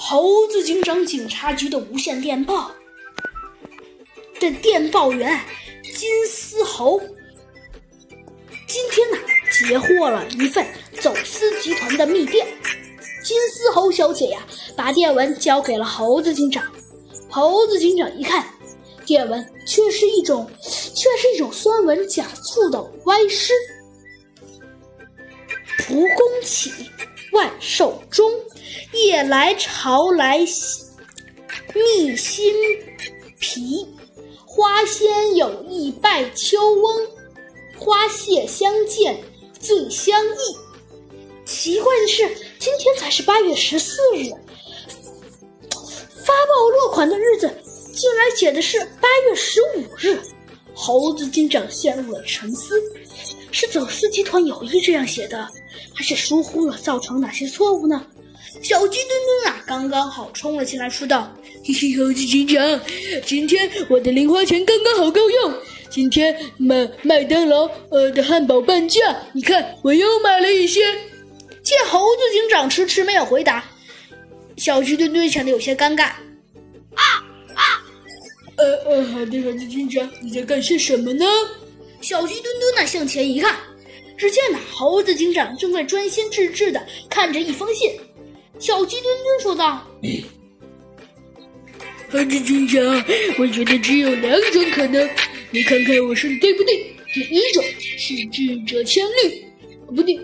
猴子警长警察局的无线电报的电报员金丝猴，今天呢截获了一份走私集团的密电。金丝猴小姐呀，把电文交给了猴子警长。猴子警长一看，电文却是一种，却是一种酸文假醋的歪诗。蒲公起，万寿终。夜来潮来觅新皮，花仙有意拜秋翁，花谢相见最相忆。奇怪的是，今天才是八月十四日，发报落款的日子竟然写的是八月十五日。猴子警长陷入了沉思：是走私集团有意这样写的，还是疏忽了，造成哪些错误呢？小鸡墩墩啊，刚刚好冲了进来，说道：“嘿嘿，猴子警长，今天我的零花钱刚刚好够用。今天麦麦当劳呃的汉堡半价，你看我又买了一些。”见猴子警长迟迟没有回答，小鸡墩墩显得有些尴尬。啊啊！呃呃，好的，猴子警长，你在干些什么呢？小鸡墩墩呢，向前一看，只见呢，猴子警长正在专心致志的看着一封信。小鸡墩墩说道：“猴子警长，我觉得只有两种可能，你看看我说的对不对？第一种是智者千虑，不对，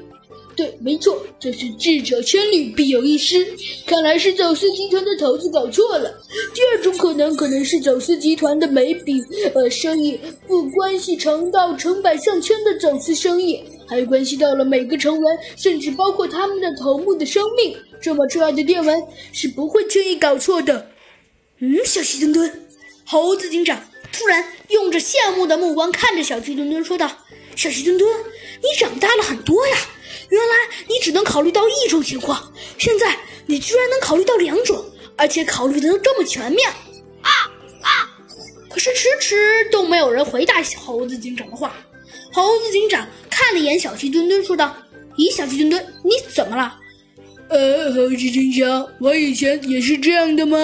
对，没错，这是智者千虑必有一失。看来是走私集团的头子搞错了。第二种可能，可能是走私集团的每笔呃生意，不关系成到成百上千的走私生意，还关系到了每个成员，甚至包括他们的头目的生命。”这么重要的电文是不会轻易搞错的。嗯，小鸡墩墩，猴子警长突然用着羡慕的目光看着小鸡墩墩说道：“小鸡墩墩，你长大了很多呀！原来你只能考虑到一种情况，现在你居然能考虑到两种，而且考虑的都这么全面。”啊啊！可是迟迟都没有人回答猴子警长的话。猴子警长看了一眼小鸡墩墩，说道：“咦，小鸡墩墩，你怎么了？”呃，猴子警长，我以前也是这样的吗？